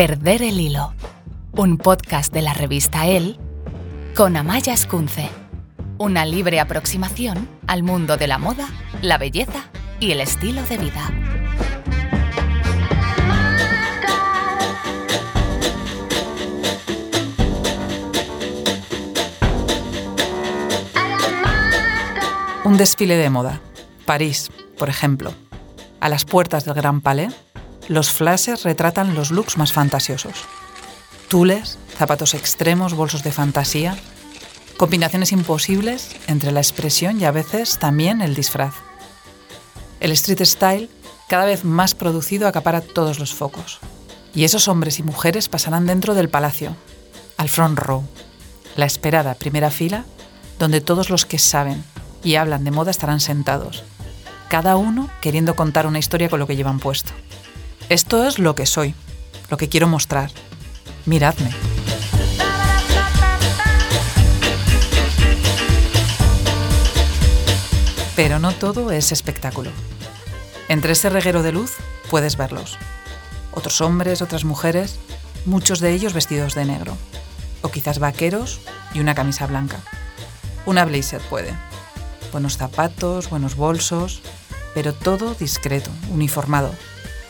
Perder el hilo, un podcast de la revista El con Amaya Escunce, una libre aproximación al mundo de la moda, la belleza y el estilo de vida. Un desfile de moda. París, por ejemplo. A las puertas del Gran Palais, los flashes retratan los looks más fantasiosos. Tules, zapatos extremos, bolsos de fantasía, combinaciones imposibles entre la expresión y a veces también el disfraz. El street style, cada vez más producido, acapara todos los focos. Y esos hombres y mujeres pasarán dentro del palacio, al front row, la esperada primera fila, donde todos los que saben y hablan de moda estarán sentados, cada uno queriendo contar una historia con lo que llevan puesto. Esto es lo que soy, lo que quiero mostrar. Miradme. Pero no todo es espectáculo. Entre ese reguero de luz puedes verlos. Otros hombres, otras mujeres, muchos de ellos vestidos de negro. O quizás vaqueros y una camisa blanca. Una blazer puede. Buenos zapatos, buenos bolsos, pero todo discreto, uniformado.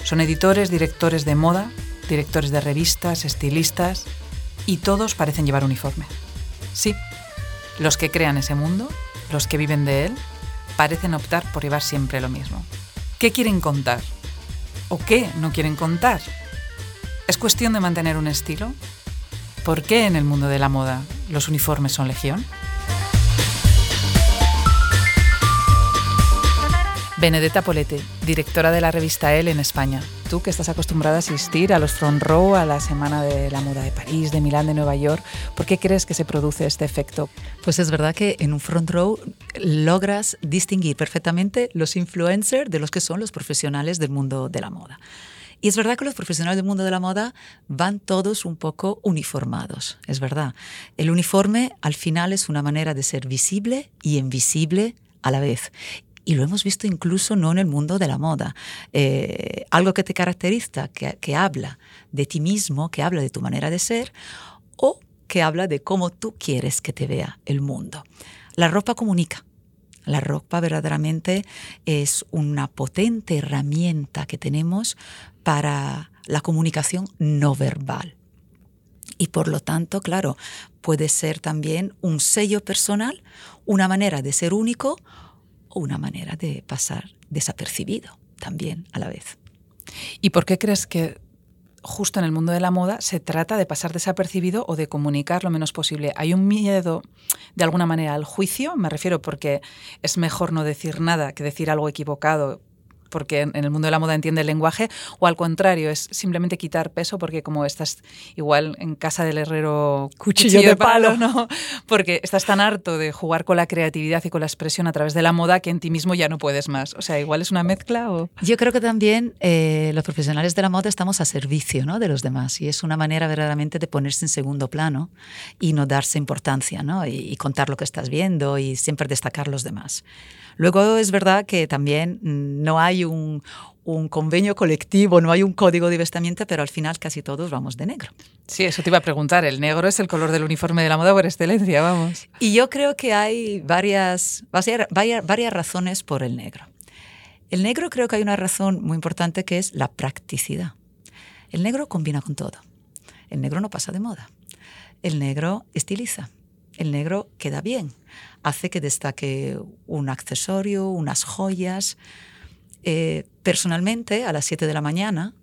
Son editores, directores de moda, directores de revistas, estilistas, y todos parecen llevar uniforme. Sí, los que crean ese mundo, los que viven de él, parecen optar por llevar siempre lo mismo. ¿Qué quieren contar? ¿O qué no quieren contar? ¿Es cuestión de mantener un estilo? ¿Por qué en el mundo de la moda los uniformes son legión? Benedetta Polete, directora de la revista Elle en España. Tú que estás acostumbrada a asistir a los front row, a la Semana de la Moda de París, de Milán, de Nueva York, ¿por qué crees que se produce este efecto? Pues es verdad que en un front row logras distinguir perfectamente los influencers de los que son los profesionales del mundo de la moda. Y es verdad que los profesionales del mundo de la moda van todos un poco uniformados, es verdad. El uniforme al final es una manera de ser visible y invisible a la vez y lo hemos visto incluso no en el mundo de la moda. Eh, algo que te caracteriza, que, que habla de ti mismo, que habla de tu manera de ser, o que habla de cómo tú quieres que te vea el mundo. La ropa comunica. La ropa verdaderamente es una potente herramienta que tenemos para la comunicación no verbal. Y por lo tanto, claro, puede ser también un sello personal, una manera de ser único o una manera de pasar desapercibido también a la vez. ¿Y por qué crees que justo en el mundo de la moda se trata de pasar desapercibido o de comunicar lo menos posible? ¿Hay un miedo de alguna manera al juicio? Me refiero porque es mejor no decir nada que decir algo equivocado porque en el mundo de la moda entiende el lenguaje, o al contrario, es simplemente quitar peso porque como estás igual en casa del herrero cuchillo, de, palo, ¿no? Porque estás tan harto de jugar con la creatividad y con la expresión a través de la moda que en ti mismo ya no puedes más. O sea, igual es una mezcla o... Yo creo que también eh, los profesionales de la moda estamos a servicio ¿no? de los demás y es una manera verdaderamente de ponerse en segundo plano y no darse importancia ¿no? y, y contar lo que estás viendo y siempre destacar los demás. Luego es verdad que también mm, no hay un, convenio colectivo, no hay un código de vestimenta, pero al final casi todos vamos de negro. Sí, eso te iba a preguntar. El negro es el color del uniforme de la moda por excelencia, vamos. Y yo creo que hay varias, varias, varias razones por el negro. El negro creo que hay una razón muy importante que es la practicidad. El negro combina con todo. El negro no pasa de moda. El negro estiliza el negro queda bien, hace que destaque un accesorio, unas joyas. Eh, personalmente, a las 7 de la mañana,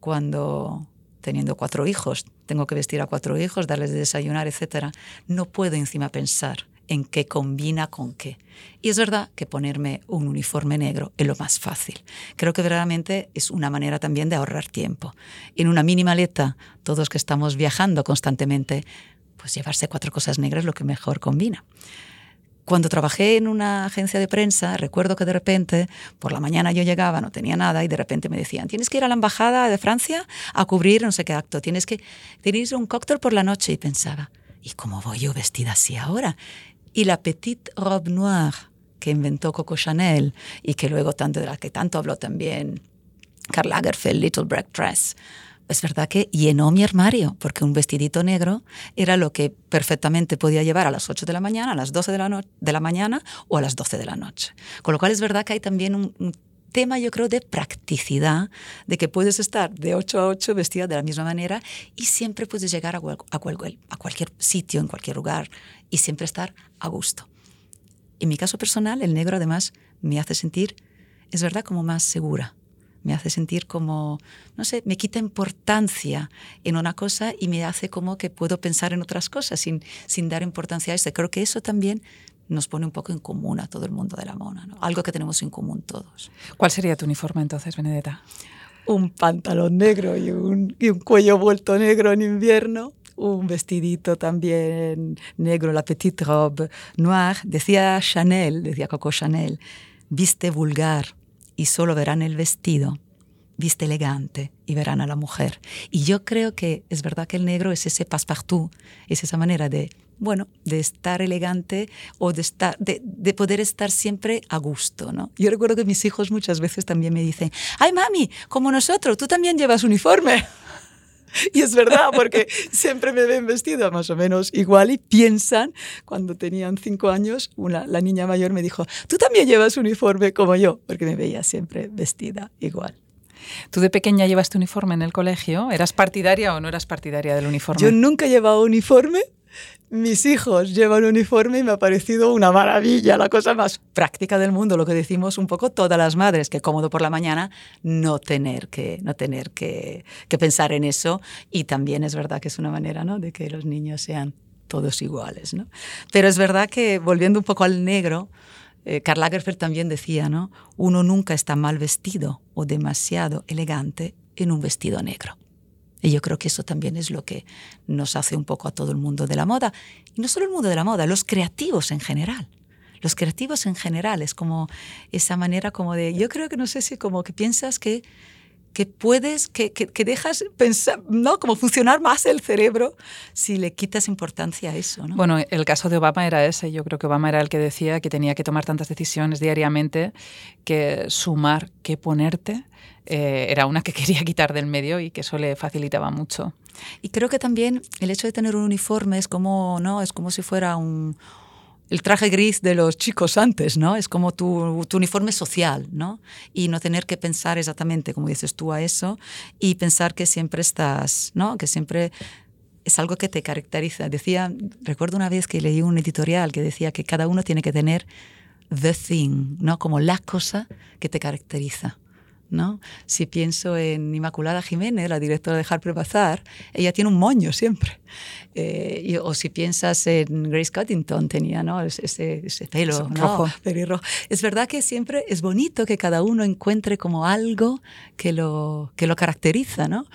cuando teniendo cuatro hijos, tengo que vestir a cuatro hijos, darles de desayunar, etc., no puedo encima pensar en qué combina con qué. Y es verdad que ponerme un uniforme negro es lo más fácil. Creo que verdaderamente es una manera también de ahorrar tiempo. En una mini maleta, todos que estamos viajando constantemente, pues llevarse cuatro cosas negras lo que mejor combina. Cuando trabajé en una agencia de prensa, recuerdo que de repente, por la mañana yo llegaba, no tenía nada, y de repente me decían, tienes que ir a la embajada de Francia a cubrir no sé qué acto, tienes que tener un cóctel por la noche. Y pensaba, ¿y cómo voy yo vestida así ahora? Y la petite robe noire que inventó Coco Chanel y que luego tanto de la que tanto habló también Karl Lagerfeld, Little Black Dress, es verdad que llenó mi armario, porque un vestidito negro era lo que perfectamente podía llevar a las 8 de la mañana, a las 12 de la, la mañana o a las 12 de la noche. Con lo cual es verdad que hay también un, tema, yo creo, de practicidad, de que puedes estar de 8 a 8 vestida de la misma manera y siempre puedes llegar a cualquier sitio, en cualquier lugar y siempre estar a gusto. En mi caso personal, el negro además me hace sentir, es verdad, como más segura me hace sentir como, no sé, me quita importancia en una cosa y me hace como que puedo pensar en otras cosas sin, sin dar importancia a eso. Creo que eso también nos pone un poco en común a todo el mundo de la mona, ¿no? algo que tenemos en común todos. ¿Cuál sería tu uniforme entonces, Benedetta? Un pantalón negro y un, y un cuello vuelto negro en invierno, un vestidito también negro, la petite robe noire. Decía Chanel, decía Coco Chanel, viste vulgar, y solo verán el vestido, viste elegante y verán a la mujer. Y yo creo que es verdad que el negro es ese passepartout, es esa manera de, bueno, de estar elegante o de, estar, de, de, poder estar siempre a gusto, ¿no? Yo recuerdo que mis hijos muchas veces también me dicen, ay mami, como nosotros, tú también llevas uniforme. Y es verdad, porque siempre me ven vestida más o menos igual y piensan, cuando tenían cinco años, una, la niña mayor me dijo, tú también llevas uniforme como yo, porque me veía siempre vestida igual. ¿Tú de pequeña llevaste uniforme en el colegio? ¿Eras partidaria o no eras partidaria del uniforme? Yo nunca he llevado uniforme, mis hijos llevan uniforme y me ha parecido una maravilla, la cosa más práctica del mundo, lo que decimos un poco todas las madres, que cómodo por la mañana no tener que, no tener que, que pensar en eso. Y también es verdad que es una manera ¿no? de que los niños sean todos iguales. ¿no? Pero es verdad que, volviendo un poco al negro, eh, Karl Lagerfeld también decía, ¿no? uno nunca está mal vestido o demasiado elegante en un vestido negro. Y yo creo que eso también es lo que nos hace un poco a todo el mundo de la moda. Y no solo el mundo de la moda, los creativos en general. Los creativos en general es como esa manera como de, yo creo que no sé si como que piensas que, que puedes, que, que, dejas pensar, ¿no? Como funcionar más el cerebro si le quitas importancia a eso, ¿no? Bueno, el caso de Obama era ese. Yo creo que Obama era el que decía que tenía que tomar tantas decisiones diariamente que sumar, que ponerte eh, era una que quería quitar del medio y que eso le facilitaba mucho. Y creo que también el hecho de tener un uniforme es como, ¿no? es como si fuera un, el traje gris de los chicos antes, ¿no? Es como tu, uniforme social, ¿no? Y no tener que pensar exactamente, como dices tú, a eso y pensar que siempre estás, ¿no? Que siempre es algo que te caracteriza. Decía, recuerdo una vez que leí un editorial que decía que cada uno tiene que tener the thing, ¿no? Como la cosa que te caracteriza. ¿No? Si pienso en Inmaculada Jiménez, la directora de Harper Bazaar, ella tiene un moño siempre. Eh, o si piensas en Grace Cuttington, tenía ¿no? ese, ese pelo rojo. Es verdad que siempre es bonito que cada uno encuentre como algo que lo, que lo caracteriza, ¿no?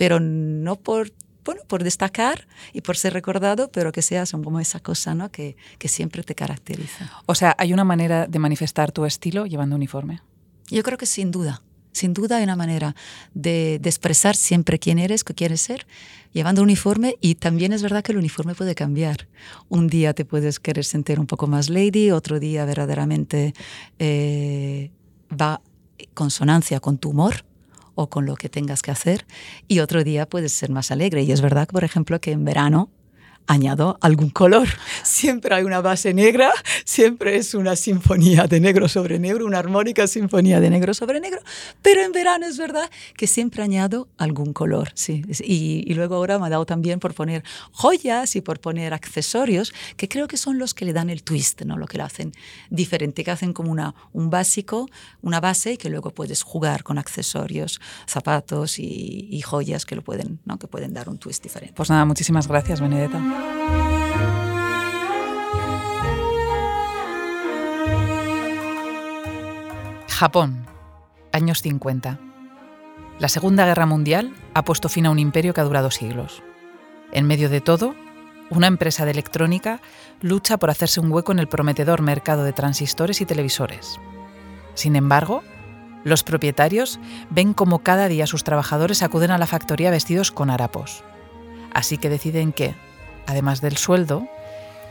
pero no por bueno, por destacar y por ser recordado, pero que seas como esa cosa ¿no? que, que siempre te caracteriza. O sea, ¿hay una manera de manifestar tu estilo llevando uniforme? Yo creo que sin duda. Sin duda hay una manera de, expresar siempre quién eres, qué quieres ser, llevando uniforme y también es verdad que el uniforme puede cambiar. Un día te puedes querer sentir un poco más lady, otro día verdaderamente eh, va consonancia con tu humor o con lo que tengas que hacer y otro día puedes ser más alegre. Y es verdad, por ejemplo, que en verano añado algún color. Siempre hay una base negra, siempre es una sinfonía de negro sobre negro, una armónica sinfonía de negro sobre negro, pero en verano es verdad que siempre añado algún color. Sí. Y, luego ahora me ha dado también por poner joyas y por poner accesorios, que creo que son los que le dan el twist, ¿no? lo que lo hacen diferente, que hacen como una, un básico, una base y que luego puedes jugar con accesorios, zapatos y, y joyas que, lo pueden, ¿no? que pueden dar un twist diferente. Pues nada, muchísimas gracias, Benedetta. Japón, años 50. La Segunda Guerra Mundial ha puesto fin a un imperio que ha durado siglos. En medio de todo, una empresa de electrónica lucha por hacerse un hueco en el prometedor mercado de transistores y televisores. Sin embargo, los propietarios ven como cada día sus trabajadores acuden a la factoría vestidos con harapos. Así que deciden que, además del sueldo,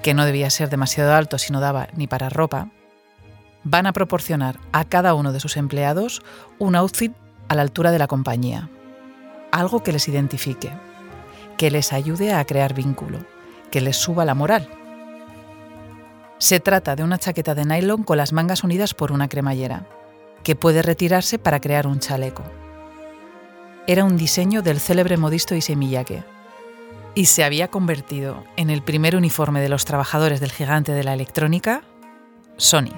que no debía ser demasiado alto si no daba ni para ropa, van a proporcionar a cada uno de sus empleados un outfit a la altura de la compañía. algo que les identifique, que les ayude a crear vínculo, que les suba la moral. Se trata de una chaqueta de nylon con las mangas unidas por una cremallera, que puede retirarse para crear un chaleco. Era un diseño del célebre modisto Issey Miyake y se había convertido en el primer uniforme de los trabajadores del gigante de la electrónica, Sony.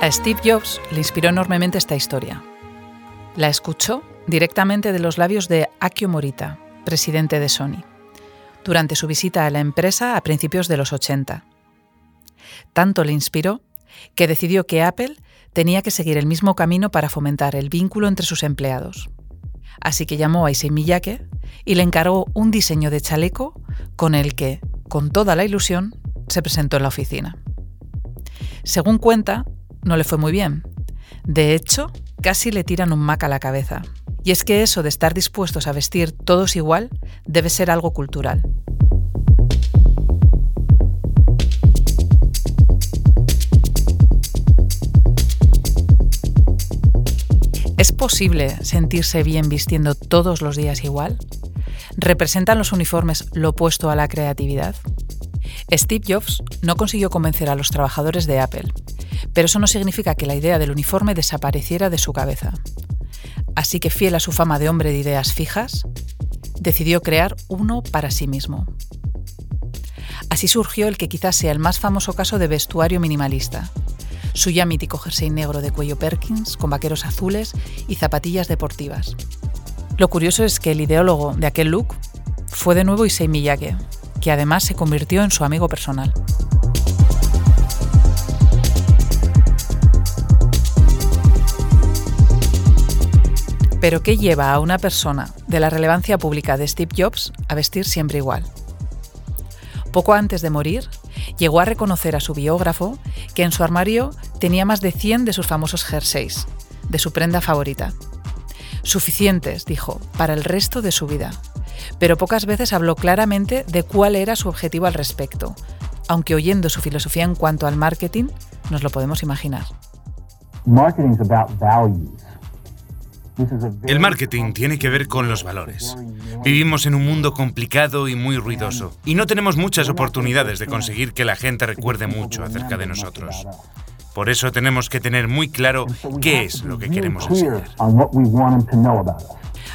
A Steve Jobs le inspiró enormemente esta historia. La escuchó directamente de los labios de Akio Morita, presidente de Sony, durante su visita a la empresa a principios de los 80. Tanto le inspiró que decidió que Apple tenía que seguir el mismo camino para fomentar el vínculo entre sus empleados. Así que llamó a Issei Miyake y le encargó un diseño de chaleco con el que, con toda la ilusión, se presentó en la oficina. Según cuenta, no le fue muy bien. De hecho, casi le tiran un Mac a la cabeza. Y es que eso de estar dispuestos a vestir todos igual debe ser algo cultural. Posible sentirse bien vistiendo todos los días igual? ¿Representan los uniformes lo opuesto a la creatividad? Steve Jobs no consiguió convencer a los trabajadores de Apple, pero eso no significa que la idea del uniforme desapareciera de su cabeza. Así que, fiel a su fama de hombre de ideas fijas, decidió crear uno para sí mismo. Así surgió el que quizás sea el más famoso caso de vestuario minimalista, su ya mítico jersey negro de cuello Perkins con vaqueros azules y zapatillas deportivas. Lo curioso es que el ideólogo de aquel look fue de nuevo Issei Miyake, que además se convirtió en su amigo personal. Pero ¿qué lleva a una persona de la relevancia pública de Steve Jobs a vestir siempre igual? Poco antes de morir, llegó a reconocer a su biógrafo que en su armario tenía más de 100 de sus famosos jerseys, de su prenda favorita. Suficientes, dijo, para el resto de su vida. Pero pocas veces habló claramente de cuál era su objetivo al respecto, aunque oyendo su filosofía en cuanto al marketing, nos lo podemos imaginar. El marketing tiene que ver con los valores. Vivimos en un mundo complicado y muy ruidoso, y no tenemos muchas oportunidades de conseguir que la gente recuerde mucho acerca de nosotros. Por eso tenemos que tener muy claro qué es lo que queremos enseñar.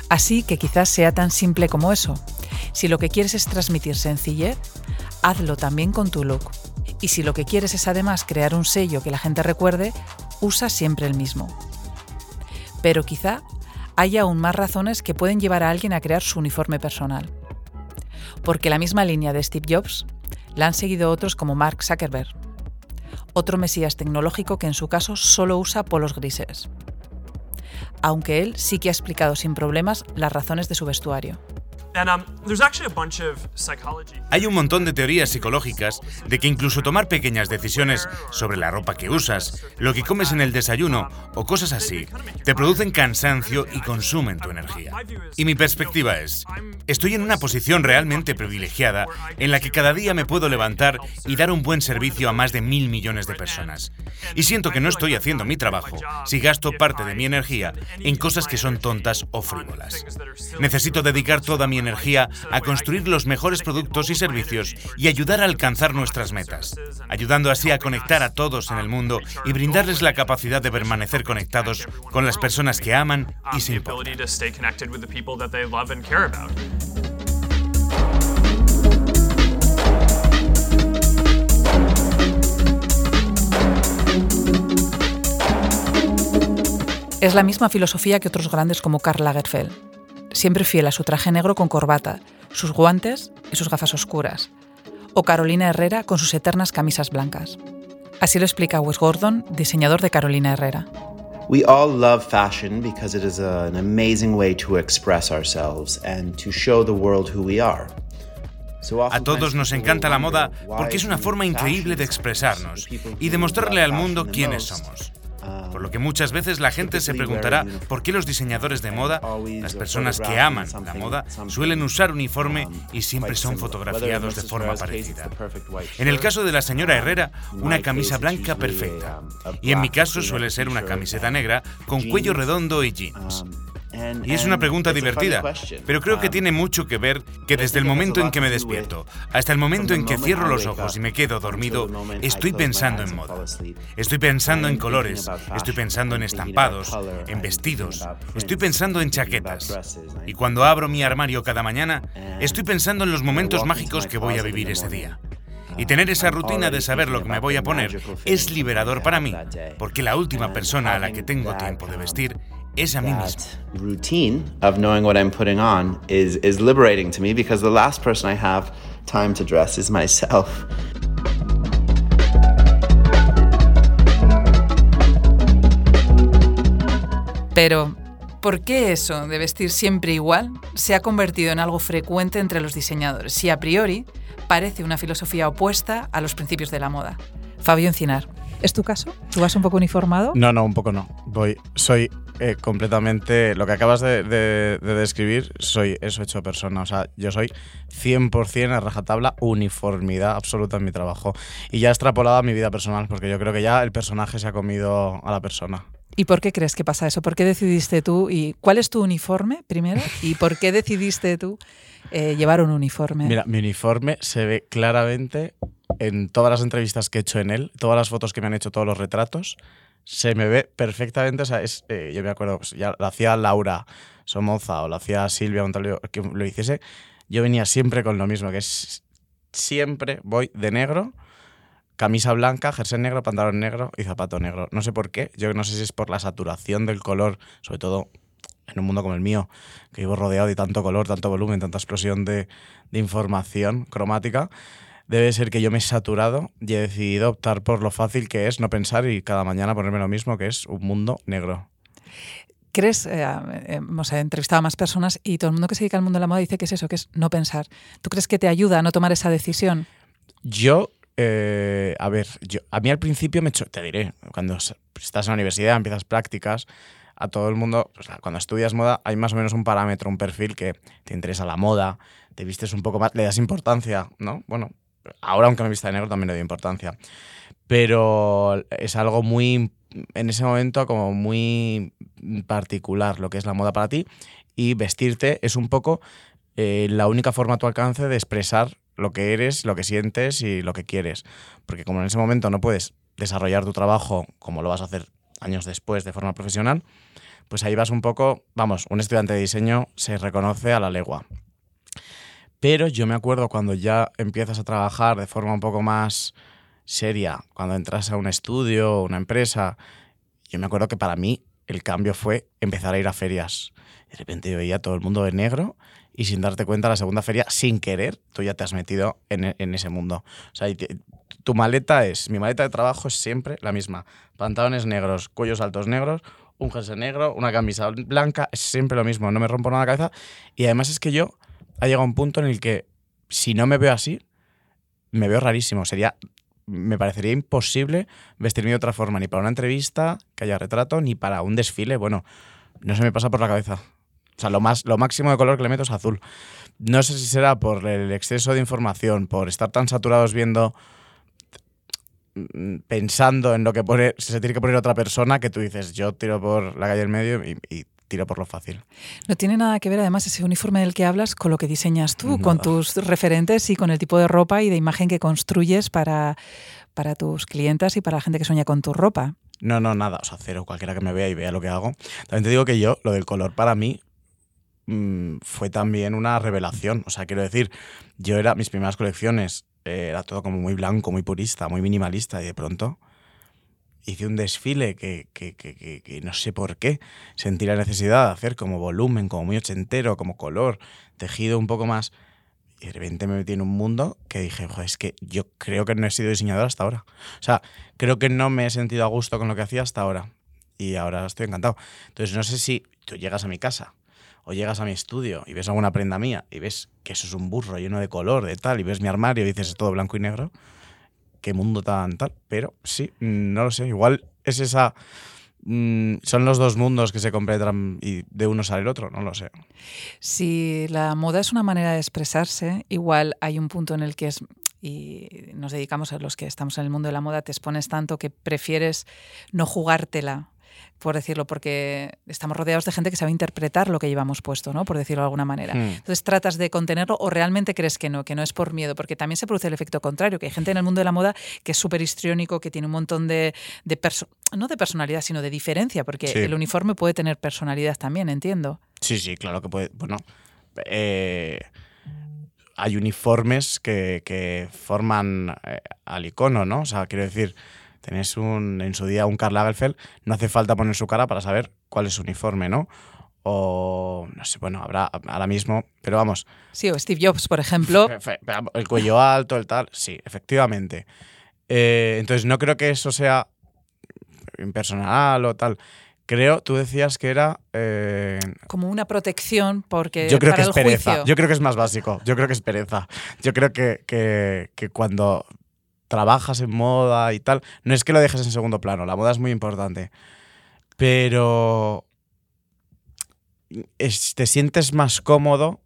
Así que quizás sea tan simple como eso. Si lo que quieres es transmitir sencillez, hazlo también con tu look. Y si lo que quieres es además crear un sello que la gente recuerde, usa siempre el mismo. Pero quizá haya aún más razones que pueden llevar a alguien a crear su uniforme personal. Porque la misma línea de Steve Jobs la han seguido otros como Mark Zuckerberg, otro mesías tecnológico que en su caso solo usa polos grises. Aunque él sí que ha explicado sin problemas las razones de su vestuario. Um, Hay un montón de teorías psicológicas de que incluso tomar pequeñas decisiones sobre la ropa que usas, lo que comes en el desayuno o cosas así, te producen cansancio y consumen tu energía. Y mi perspectiva es, estoy en una posición realmente privilegiada en la que cada día me puedo levantar y dar un buen servicio a más de mil millones de personas. Y siento que no estoy haciendo mi trabajo si gasto parte de mi energía en cosas que son tontas o frívolas. Necesito dedicar toda mi energía a construir los mejores productos y servicios y ayudar a alcanzar nuestras metas, ayudando así a conectar a todos en el mundo y brindarles la capacidad de permanecer conectados con las personas que aman y se importan. Es la misma filosofía que otros grandes como Karl Lagerfeld siempre fiel a su traje negro con corbata, sus guantes y sus gafas oscuras, o Carolina Herrera con sus eternas camisas blancas. Así lo explica Wes Gordon, diseñador de Carolina Herrera. We all love fashion because it is an amazing way to express ourselves and to show the world who we are. A todos nos encanta la moda porque es una forma increíble de expresarnos y demostrarle al mundo quiénes somos. Por lo que muchas veces la gente se preguntará por qué los diseñadores de moda, las personas que aman la moda, suelen usar uniforme y siempre son fotografiados de forma parecida. En el caso de la señora Herrera, una camisa blanca perfecta. Y en mi caso suele ser una camiseta negra con cuello redondo y jeans. Y es una pregunta divertida, pero creo que um, tiene mucho que ver que desde el momento en que me despierto hasta el momento en que cierro los ojos y me quedo dormido, estoy pensando en moda. Estoy pensando en colores, estoy pensando en estampados, en vestidos, estoy pensando en chaquetas. Y cuando abro mi armario cada mañana, estoy pensando en los momentos mágicos que voy a vivir ese día. Y tener esa rutina de saber lo que me voy a poner es liberador para mí, porque la última persona a la que tengo tiempo de vestir es a mí mismo. routine of knowing what I'm putting on is, is liberating to me because the last person I have time to dress is myself. Pero, ¿por qué eso de vestir siempre igual se ha convertido en algo frecuente entre los diseñadores? Si a priori parece una filosofía opuesta a los principios de la moda. Fabio Encinar. ¿Es tu caso? ¿Tú vas un poco uniformado? No, no, un poco no. Voy, soy eh, completamente. Lo que acabas de, describir, soy eso hecho persona. O sea, yo soy 100% a rajatabla, uniformidad absoluta en mi trabajo. Y ya extrapolado a mi vida personal, porque yo creo que ya el personaje se ha comido a la persona. ¿Y por qué crees que pasa eso? ¿Por qué decidiste tú? ¿Y cuál es tu uniforme primero? ¿Y por qué decidiste tú eh, llevar un uniforme? Mira, mi uniforme se ve claramente en todas las entrevistas que he hecho en él, todas las fotos que me han hecho, todos los retratos se me ve perfectamente. O sea, es, eh, yo me acuerdo, pues, ya lo hacía Laura Somoza o lo hacía Silvia Montalvo, que lo hiciese. Yo venía siempre con lo mismo, que es siempre voy de negro, camisa blanca, jersey negro, pantalón negro y zapato negro. No sé por qué, yo no sé si es por la saturación del color, sobre todo en un mundo como el mío, que vivo rodeado de tanto color, tanto volumen, tanta explosión de, de información cromática debe ser que yo me he saturado y he decidido optar por lo fácil que es no pensar y cada mañana ponerme lo mismo, que es un mundo negro. ¿Crees, eh, hemos entrevistado a más personas y todo el mundo que se dedica al mundo de la moda dice que es eso, que es no pensar. ¿Tú crees que te ayuda a no tomar esa decisión? Yo, eh, a ver, yo, a mí al principio me te diré, cuando estás en la universidad, empiezas prácticas, a todo el mundo, cuando estudias moda hay más o menos un parámetro, un perfil que te interesa la moda, te vistes un poco más, le das importancia, ¿no? Bueno, ahora aunque me vista de negro también le doy importancia. Pero es algo muy, en ese momento como muy particular lo que es la moda para ti y vestirte es un poco eh, la única forma a tu alcance de expresar lo que eres, lo que sientes y lo que quieres. Porque como en ese momento no puedes desarrollar tu trabajo como lo vas a hacer años después de forma profesional, pues ahí vas un poco, vamos, un estudiante de diseño se reconoce a la legua. Pero yo me acuerdo cuando ya empiezas a trabajar de forma un poco más seria, cuando entras a un estudio, o una empresa, yo me acuerdo que para mí el cambio fue empezar a ir a ferias. De repente yo veía todo el mundo de negro y sin darte cuenta la segunda feria, sin querer, tú ya te has metido en, e, ese mundo. O sea, tu maleta es, mi maleta de trabajo es siempre la misma. Pantalones negros, cuellos altos negros, un jersey negro, una camisa blanca, es siempre lo mismo, no me rompo nada la cabeza. Y además es que yo ha llegado un punto en el que si no me veo así, me veo rarísimo. Sería, me parecería imposible vestirme de otra forma, ni para una entrevista que haya retrato, ni para un desfile. Bueno, no se me pasa por la cabeza. O sea, lo, más, lo máximo de color que le meto es azul. No sé si será por el exceso de información, por estar tan saturados viendo pensando en lo que pone, se tiene que poner otra persona, que tú dices, yo tiro por la calle en medio y, y tiro por lo fácil. No tiene nada que ver además ese uniforme del que hablas con lo que diseñas tú, con tus referentes y con el tipo de ropa y de imagen que construyes para, para tus clientes y para la gente que sueña con tu ropa. No, no, nada, o sea, cero, cualquiera que me vea y vea lo que hago. También te digo que yo, lo del color para mí mm, fue también una revelación, o sea, quiero decir, yo era, mis primeras colecciones, eh, era todo como muy blanco, muy purista, muy minimalista y de pronto hice un desfile que, que, que, no sé por qué sentí la necesidad de hacer como volumen, como muy ochentero, como color, tejido un poco más. Y de repente me metí en un mundo que dije, es que yo creo que no he sido diseñador hasta ahora. O sea, creo que no me he sentido a gusto con lo que hacía hasta ahora. Y ahora estoy encantado. Entonces, no sé si tú llegas a mi casa o llegas a mi estudio y ves alguna prenda mía y ves que eso es un burro lleno de color, de tal, y ves mi armario y dices es todo blanco y negro qué mundo tan tal. Pero sí, no lo sé. Igual es esa mm, son los dos mundos que se completan y de uno sale el otro, no lo sé. Si la moda es una manera de expresarse, igual hay un punto en el que es y nos dedicamos a los que estamos en el mundo de la moda, te expones tanto que prefieres no jugártela por decirlo, porque estamos rodeados de gente que sabe interpretar lo que llevamos puesto, ¿no? Por decirlo de alguna manera. Hmm. Entonces tratas de contenerlo o realmente crees que no, que no es por miedo, porque también se produce el efecto contrario, que hay gente en el mundo de la moda que es súper histriónico, que tiene un montón de, de no de personalidad, sino de diferencia, porque Sí. el uniforme puede tener personalidad también, entiendo. Sí, sí, claro que puede. Bueno, eh, hay uniformes que, que forman eh, al icono, ¿no? O sea, quiero decir, tenés un, en su día un Karl Lagerfeld, no hace falta poner su cara para saber cuál es su uniforme, ¿no? O, no sé, bueno, habrá ahora mismo, pero vamos, Sí, o Steve Jobs, por ejemplo. El cuello alto, el tal, sí, efectivamente. Eh, entonces, no creo que eso sea impersonal o tal. Creo, tú decías que era. eh, como una protección porque yo creo para que es pereza. juicio. Yo creo que es más básico. Yo creo que es pereza. Yo creo que, que- que cuando trabajas en moda y tal, no es que lo dejes en segundo plano. La moda es muy importante. Pero. te sientes más cómodo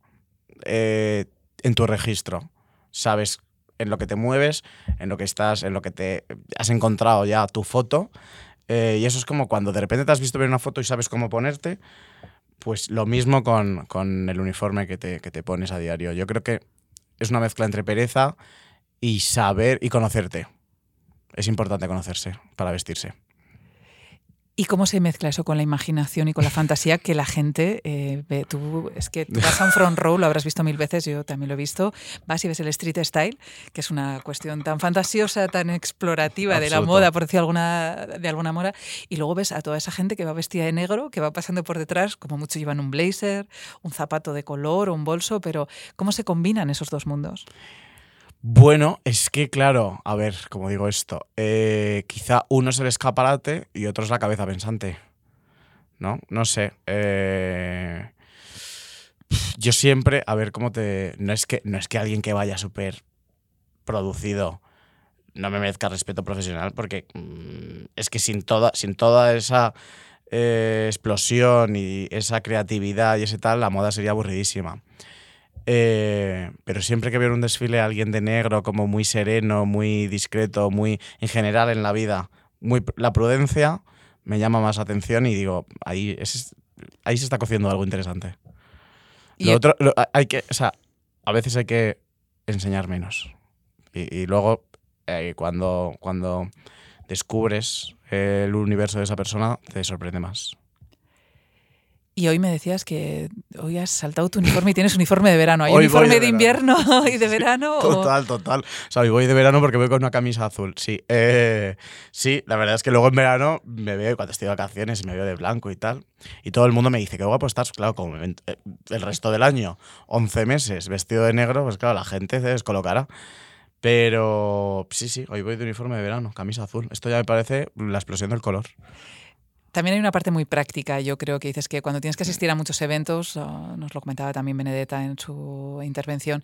eh, en tu registro. Sabes en lo que te mueves, en lo que estás, en lo que te has encontrado ya tu foto. Eh, y eso es como cuando de repente te has visto ver una foto y sabes cómo ponerte. Pues lo mismo con, con el uniforme que te, que te pones a diario. Yo creo que es una mezcla entre pereza y saber y conocerte. Es importante conocerse para vestirse. ¿Y cómo se mezcla eso con la imaginación y con la fantasía que la gente eh, ve? Tú, es que tú vas a un front row, lo habrás visto mil veces, yo también lo he visto. Vas y ves el street style, que es una cuestión tan fantasiosa, tan explorativa de la moda, por decir alguna, de alguna moda. Y luego ves a toda esa gente que va vestida de negro, que va pasando por detrás, como muchos llevan un blazer, un zapato de color o un bolso, pero ¿cómo se combinan esos dos mundos? Bueno, es que claro, a ver, como digo esto, eh, quizá uno es el escaparate y otro es la cabeza pensante. ¿No? No sé. eh, yo siempre, a ver cómo te. No es que, no es que alguien que vaya súper producido no me merezca respeto profesional, porque mm, es que sin toda, sin toda esa eh, explosión y esa creatividad y ese tal, la moda sería aburridísima. Eh, pero siempre que veo un desfile a alguien de negro como muy sereno, muy discreto, muy en general en la vida, muy la prudencia me llama más atención y digo, ahí, es, ahí se está cociendo algo interesante. Y Lo otro, lo- hay que, o sea, a veces hay que enseñar menos. Y, y luego, eh, cuando, cuando descubres el universo de esa persona, te sorprende más. Y hoy me decías que hoy has saltado tu uniforme y tienes uniforme de verano. ¿Hay Hoy uniforme de de, invierno y de verano? Total, total. O sea, hoy voy de verano porque voy con una camisa azul. Sí, eh, sí, la verdad es que luego en verano me veo, cuando estoy de vacaciones, y me veo de blanco y tal. Y todo el mundo me dice, qué guapo estás. Claro, como eh, el resto del año, 11 meses vestido de negro, pues claro, la gente se descolocará. Pero sí, sí, hoy voy de uniforme de verano, camisa azul. Esto ya me parece la explosión del color. También hay una parte muy práctica. Yo creo que dices que cuando tienes que asistir a muchos eventos, nos lo comentaba también Benedetta en su intervención,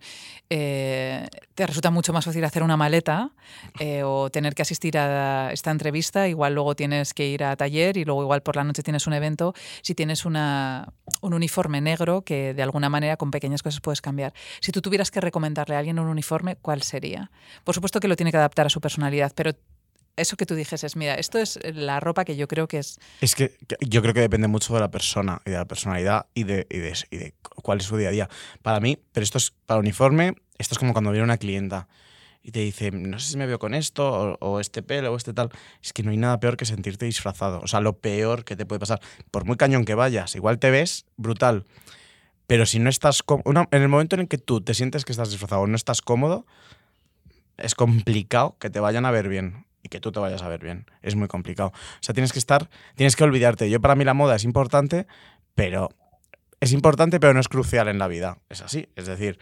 eh, te resulta mucho más fácil hacer una maleta eh, o tener que asistir a esta entrevista. Igual luego tienes que ir a taller y luego igual por la noche tienes un evento. Si tienes una, un uniforme negro que de alguna manera con pequeñas cosas puedes cambiar. Si tú tuvieras que recomendarle a alguien un uniforme, ¿cuál sería? Por supuesto que lo tiene que adaptar a su personalidad, pero eso que tú dijeses, mira, esto es la ropa que yo creo que es Es que yo creo que depende mucho de la persona y de la personalidad y de, y de, cuál es su día a día. Para mí, pero esto es para uniforme, esto es como cuando viene una clienta y te dice, no sé si me veo con esto o, este pelo o este tal. Es que no hay nada peor que sentirte disfrazado. O sea, lo peor que te puede pasar. Por muy cañón que vayas, igual te ves brutal. Pero si no estás cómodo, en el momento en que tú te sientes que estás disfrazado o no estás cómodo, es complicado que te vayan a ver bien y que tú te vayas a ver bien. Es muy complicado. O sea, tienes que estar, tienes que olvidarte. Yo para mí la moda es importante, pero es importante, pero no es crucial en la vida. Es así. Es decir,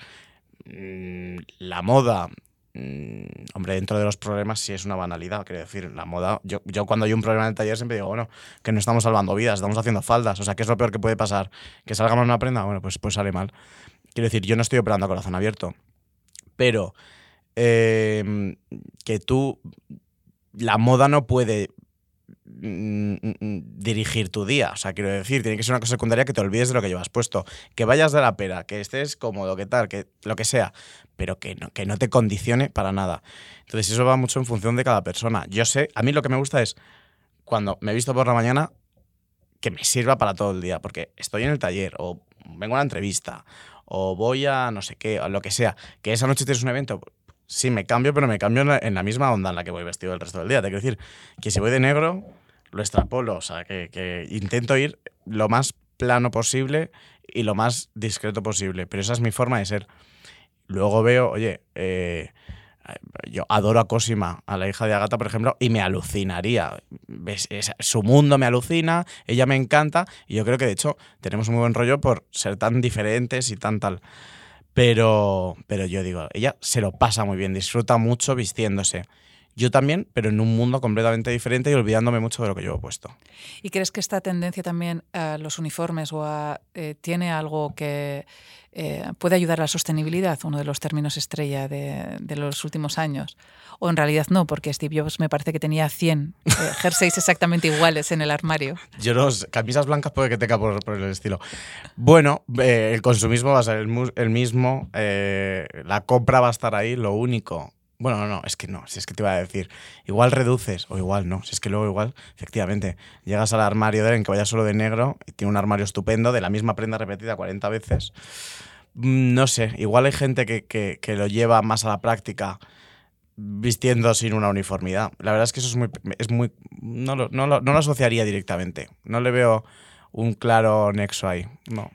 mm, la moda, mm, hombre, dentro de los problemas sí es una banalidad. Quiero decir, la moda, yo, yo cuando hay un problema en el taller siempre digo, bueno, que no estamos salvando vidas, estamos haciendo faldas. O sea, ¿qué es lo peor que puede pasar? ¿Que salga mal una prenda? Bueno, pues, pues sale mal. Quiero decir, yo no estoy operando a corazón abierto, pero eh, que tú, la moda no puede mm, mm, dirigir tu día. O sea, quiero decir, tiene que ser una cosa secundaria que te olvides de lo que llevas puesto. Que vayas de la pera, que estés cómodo, que tal, que lo que sea, pero que no, que no te condicione para nada. Entonces, eso va mucho en función de cada persona. Yo sé, a mí lo que me gusta es cuando me he visto por la mañana que me sirva para todo el día, porque estoy en el taller o vengo a una entrevista o voy a no sé qué, o lo que sea, que esa noche tienes un evento, sí me cambio, pero me cambio en la, misma onda en la que voy vestido el resto del día. Te quiero decir que si voy de negro, lo extrapolo, o sea, que, que intento ir lo más plano posible y lo más discreto posible, pero esa es mi forma de ser. Luego veo, oye, eh, yo adoro a Cosima, a la hija de Agata, por ejemplo, y me alucinaría. ¿Ves? Es- su mundo me alucina, ella me encanta, y yo creo que de hecho tenemos un muy buen rollo por ser tan diferentes y tan tal. Pero, pero yo digo, ella se lo pasa muy bien, disfruta mucho vistiéndose. Yo también, pero en un mundo completamente diferente y olvidándome mucho de lo que yo he puesto. ¿Y crees que esta tendencia también a los uniformes o a, eh, tiene algo que eh, puede ayudar a la sostenibilidad, uno de los términos estrella de, de los últimos años? O en realidad no, porque Steve Jobs me parece que tenía 100 eh, jerseys exactamente iguales en el armario. Yo los camisas blancas puede que tenga por, por el estilo. Bueno, eh, el consumismo va a ser el mismo, eh, la compra va a estar ahí, lo único. Bueno, no, no, es que no, si es que te iba a decir, igual reduces o igual no, si es que luego igual, efectivamente, llegas al armario de él en que vaya solo de negro y tiene un armario estupendo de la misma prenda repetida 40 veces. Mm, No sé, igual hay gente que, que- que lo lleva más a la práctica vistiendo sin una uniformidad. La verdad es que eso es muy... Es muy no, lo, no, lo, no lo asociaría directamente. No le veo un claro nexo ahí. No.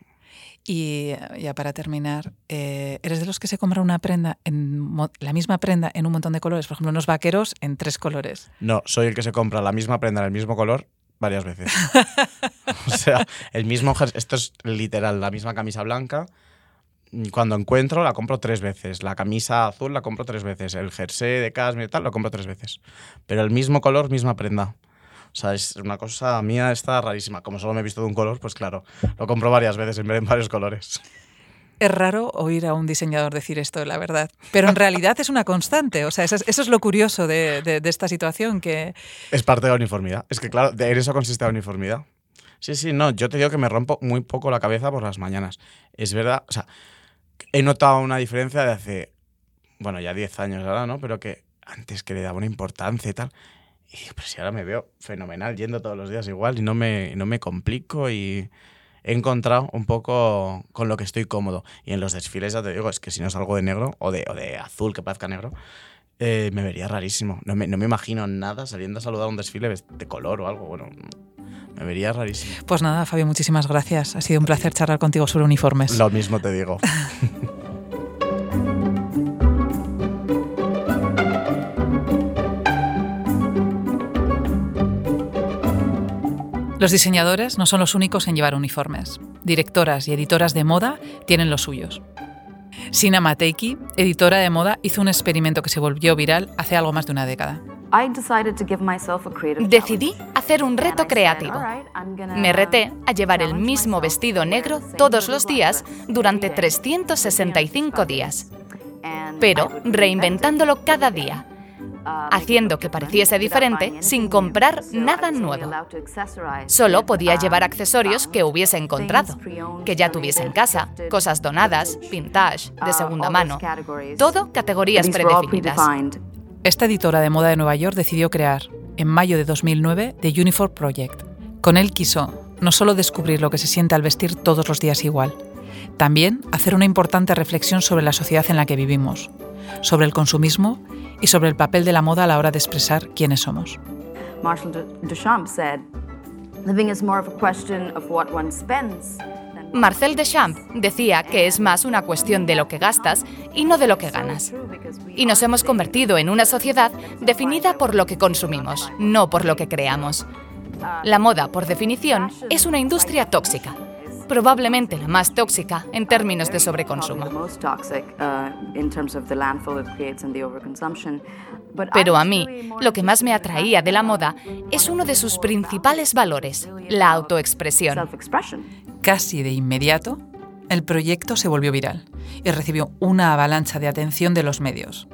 Y ya para terminar, eh, ¿eres de los que se compra una prenda, en la misma prenda en un montón de colores? Por ejemplo, unos vaqueros en tres colores. No, soy el que se compra la misma prenda en el mismo color varias veces. o sea, el mismo... Esto es literal, la misma camisa blanca. Cuando encuentro la compro tres veces. La camisa azul la compro tres veces. El jersey de cashmere y tal lo compro tres veces. Pero el mismo color, misma prenda. O sea, es una cosa mía está rarísima. Como solo me he visto de un color, pues claro, lo compro varias veces en varios colores. Es raro oír a un diseñador decir esto, la verdad. Pero en realidad es una constante. O sea, eso es, eso es lo curioso de, de- de esta situación, que Es parte de la uniformidad. Es que, claro, de eso consiste la uniformidad. Sí, sí, no, yo te digo que me rompo muy poco la cabeza por las mañanas. Es verdad, o sea, he notado una diferencia de hace, bueno, ya 10 años ahora, ¿no? Pero que antes que le daba una importancia y tal. Y pero si ahora me veo fenomenal yendo todos los días igual y no me, no me complico y he encontrado un poco con lo que estoy cómodo. Y en los desfiles, ya te digo, es que si no salgo de negro o de, o de azul que parezca negro, eh, me vería rarísimo. No me, no me imagino nada saliendo a saludar a un desfile de color o algo. Bueno, me vería rarísimo. Pues nada, Fabio, muchísimas gracias. Ha sido un placer charlar contigo sobre uniformes. Lo mismo te digo. Los diseñadores no son los únicos en llevar uniformes. Directoras y editoras de moda tienen los suyos. Sina Mateiki, editora de moda, hizo un experimento que se volvió viral hace algo más de una década. Decidí hacer un reto creativo. Me reté a llevar el mismo vestido negro todos los días durante 365 días, pero reinventándolo cada día, haciendo que pareciese diferente sin comprar nada nuevo. Solo podía llevar accesorios que hubiese encontrado, que ya tuviese en casa, cosas donadas, vintage, de segunda mano, todo categorías predefinidas. Esta editora de moda de Nueva York decidió crear, en mayo de 2009, The Uniform Project. Con él quiso no solo descubrir lo que se siente al vestir todos los días igual, también hacer una importante reflexión sobre la sociedad en la que vivimos, sobre el consumismo y sobre el papel de la moda a la hora de expresar quiénes somos. Marshall Duchamp said, living is more of a question of what one spends. Marcel Deschamps decía que es más una cuestión de lo que gastas y no de lo que ganas. Y nos hemos convertido en una sociedad definida por lo que consumimos, no por lo que creamos. La moda, por definición, es una industria tóxica, probablemente la más tóxica en términos de sobreconsumo. Pero a mí, lo que más me atraía de la moda es uno de sus principales valores, la autoexpresión. Casi de inmediato, el proyecto se volvió viral y recibió una avalancha de atención de los medios.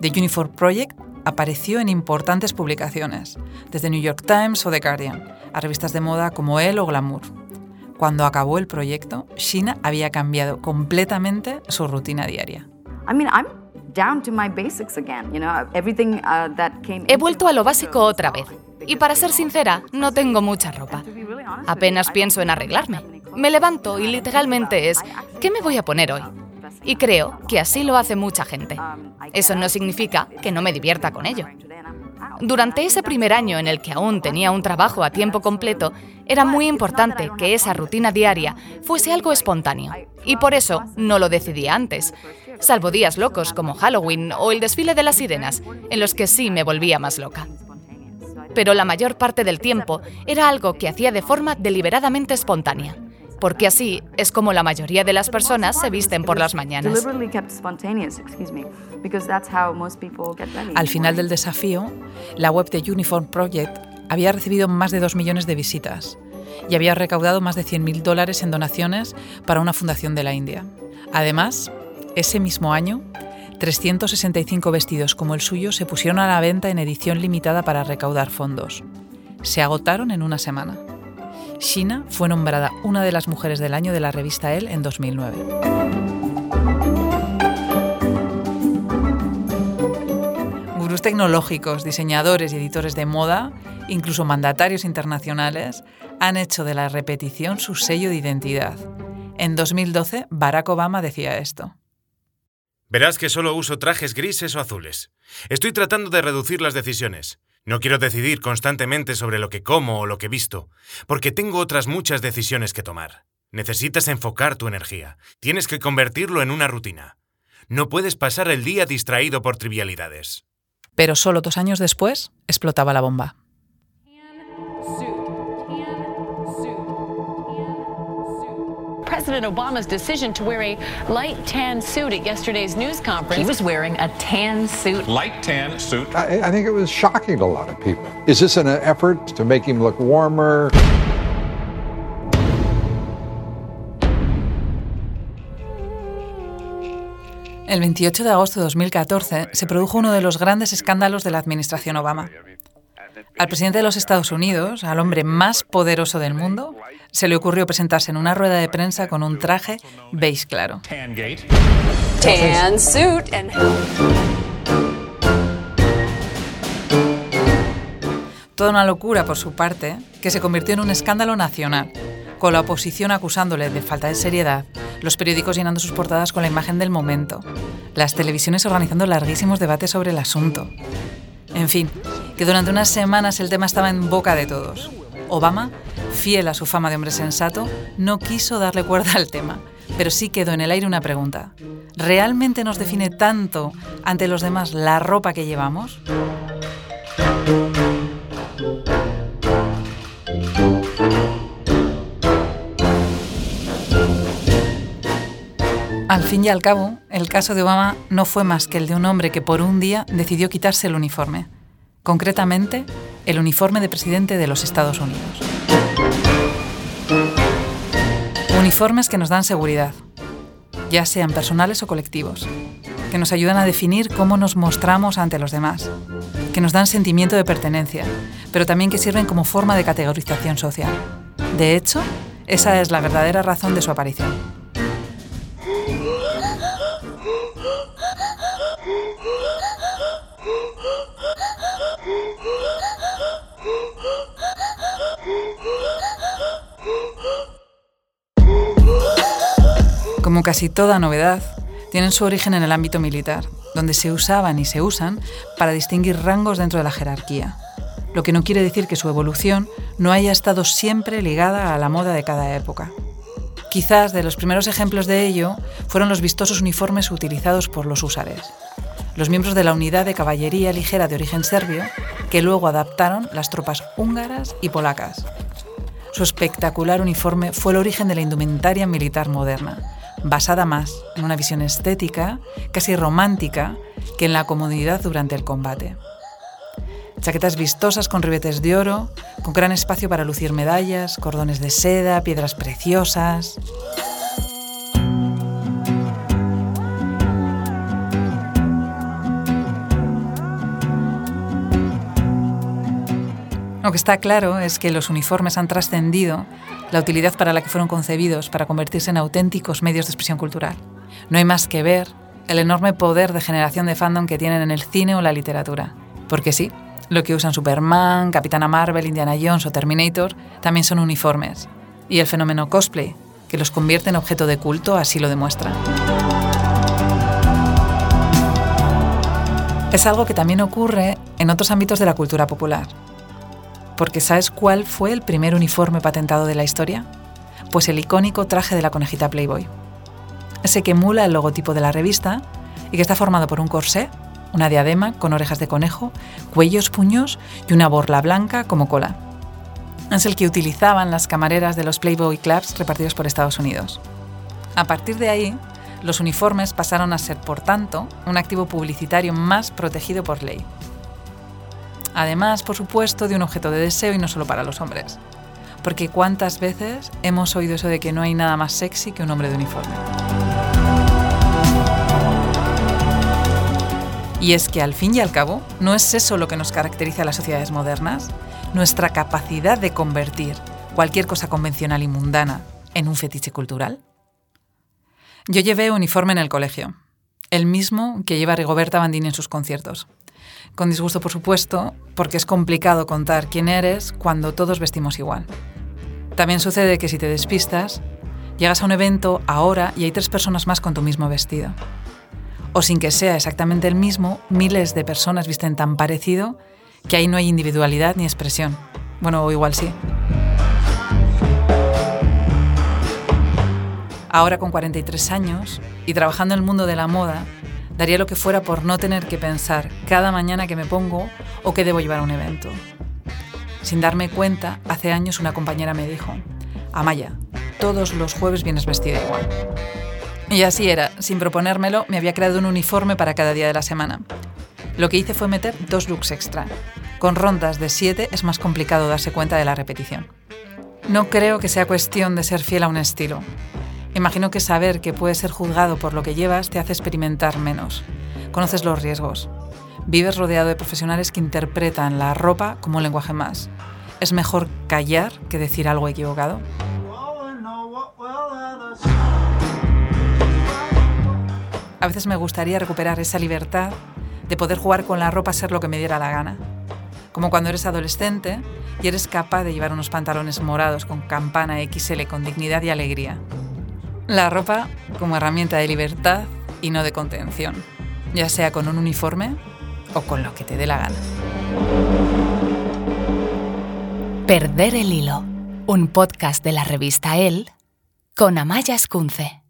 The Uniform Project apareció en importantes publicaciones, desde New York Times o The Guardian, a revistas de moda como Elle o Glamour. Cuando acabó el proyecto, Sheena había cambiado completamente su rutina diaria. I mean, I'm down to my basics again. You know, everything uh, that came. He vuelto a lo básico otra vez. Y para ser sincera, no tengo mucha ropa. Apenas pienso en arreglarme. Me levanto y literalmente es, ¿qué me voy a poner hoy? Y creo que así lo hace mucha gente. Eso no significa que no me divierta con ello. Durante ese primer año en el que aún tenía un trabajo a tiempo completo, era muy importante que esa rutina diaria fuese algo espontáneo. Y por eso no lo decidí antes, salvo días locos como Halloween o el desfile de las sirenas, en los que sí me volvía más loca. Pero la mayor parte del tiempo era algo que hacía de forma deliberadamente espontánea porque así es como la mayoría de las personas se visten por las mañanas. Al final del desafío, la web de Uniform Project había recibido más de 2 millones de visitas y había recaudado más de 100.000 dólares en donaciones para una fundación de la India. Además, ese mismo año, 365 vestidos como el suyo se pusieron a la venta en edición limitada para recaudar fondos. Se agotaron en una semana. Sheena fue nombrada una de las mujeres del año de la revista Elle en 2009. Gurús tecnológicos, diseñadores y editores de moda, incluso mandatarios internacionales, han hecho de la repetición su sello de identidad. En 2012, Barack Obama decía esto. Verás que solo uso trajes grises o azules. Estoy tratando de reducir las decisiones. No quiero decidir constantemente sobre lo que como o lo que visto, porque tengo otras muchas decisiones que tomar. Necesitas enfocar tu energía. Tienes que convertirlo en una rutina. No puedes pasar el día distraído por trivialidades. Pero solo dos años después explotaba la bomba. President Obama's decision to wear a light tan suit at yesterday's news conference. He was wearing a tan suit. Light tan suit. I, I think it was shocking to a lot of people. Is this an effort to make him look warmer? El 28 de agosto de 2014 se produjo uno de los grandes escándalos de la administración Obama. Al presidente de los Estados Unidos, al hombre más poderoso del mundo, se le ocurrió presentarse en una rueda de prensa con un traje beige claro. Tan suit Toda una locura por su parte, que se convirtió en un escándalo nacional, con la oposición acusándole de falta de seriedad, los periódicos llenando sus portadas con la imagen del momento, las televisiones organizando larguísimos debates sobre el asunto. En fin, que durante unas semanas el tema estaba en boca de todos. Obama, fiel a su fama de hombre sensato, no quiso darle cuerda al tema, pero sí quedó en el aire una pregunta. ¿Realmente nos define tanto ante los demás la ropa que llevamos? Al fin y al cabo, el caso de Obama no fue más que el de un hombre que por un día decidió quitarse el uniforme, concretamente el uniforme de presidente de los Estados Unidos. Uniformes que nos dan seguridad, ya sean personales o colectivos, que nos ayudan a definir cómo nos mostramos ante los demás, que nos dan sentimiento de pertenencia, pero también que sirven como forma de categorización social. De hecho, esa es la verdadera razón de su aparición. Como casi toda novedad, tienen su origen en el ámbito militar, donde se usaban y se usan para distinguir rangos dentro de la jerarquía, lo que no quiere decir que su evolución no haya estado siempre ligada a la moda de cada época. Quizás de los primeros ejemplos de ello fueron los vistosos uniformes utilizados por los húsares, los miembros de la unidad de caballería ligera de origen serbio, que luego adaptaron las tropas húngaras y polacas. Su espectacular uniforme fue el origen de la indumentaria militar moderna, basada más en una visión estética, casi romántica, que en la comodidad durante el combate. Chaquetas vistosas con ribetes de oro, con gran espacio para lucir medallas, cordones de seda, piedras preciosas. Lo que está claro es que los uniformes han trascendido la utilidad para la que fueron concebidos para convertirse en auténticos medios de expresión cultural. No hay más que ver el enorme poder de generación de fandom que tienen en el cine o la literatura. Porque sí, lo que usan Superman, Capitana Marvel, Indiana Jones o Terminator también son uniformes. Y el fenómeno cosplay, que los convierte en objeto de culto, así lo demuestra. Es algo que también ocurre en otros ámbitos de la cultura popular porque ¿sabes cuál fue el primer uniforme patentado de la historia? Pues el icónico traje de la conejita Playboy. Ese que emula el logotipo de la revista y que está formado por un corsé, una diadema con orejas de conejo, cuellos, puños y una borla blanca como cola. Es el que utilizaban las camareras de los Playboy Clubs repartidos por Estados Unidos. A partir de ahí, los uniformes pasaron a ser, por tanto, un activo publicitario más protegido por ley. Además, por supuesto, de un objeto de deseo y no solo para los hombres. Porque cuántas veces hemos oído eso de que no hay nada más sexy que un hombre de uniforme. Y es que al fin y al cabo, ¿no es eso lo que nos caracteriza a las sociedades modernas? Nuestra capacidad de convertir cualquier cosa convencional y mundana en un fetiche cultural. Yo llevé uniforme en el colegio, el mismo que lleva Rigoberta Bandini en sus conciertos, con disgusto, por supuesto, porque es complicado contar quién eres cuando todos vestimos igual. También sucede que si te despistas, llegas a un evento ahora y hay tres personas más con tu mismo vestido. O sin que sea exactamente el mismo, miles de personas visten tan parecido que ahí no hay individualidad ni expresión. Bueno, o igual sí. Ahora con 43 años y trabajando en el mundo de la moda, Daría lo que fuera por no tener que pensar cada mañana que me pongo o que debo llevar a un evento. Sin darme cuenta, hace años una compañera me dijo, Amaya, todos los jueves vienes vestida igual. Y así era, sin proponérmelo, me había creado un uniforme para cada día de la semana. Lo que hice fue meter dos looks extra. Con rondas de siete es más complicado darse cuenta de la repetición. No creo que sea cuestión de ser fiel a un estilo. Imagino que saber que puedes ser juzgado por lo que llevas te hace experimentar menos. Conoces los riesgos. Vives rodeado de profesionales que interpretan la ropa como un lenguaje más. Es mejor callar que decir algo equivocado. A veces me gustaría recuperar esa libertad de poder jugar con la ropa ser lo que me diera la gana. Como cuando eres adolescente y eres capaz de llevar unos pantalones morados con campana XL con dignidad y alegría. La ropa como herramienta de libertad y no de contención, ya sea con un uniforme o con lo que te dé la gana. Perder el hilo, un podcast de la revista El con Amaya Escunce.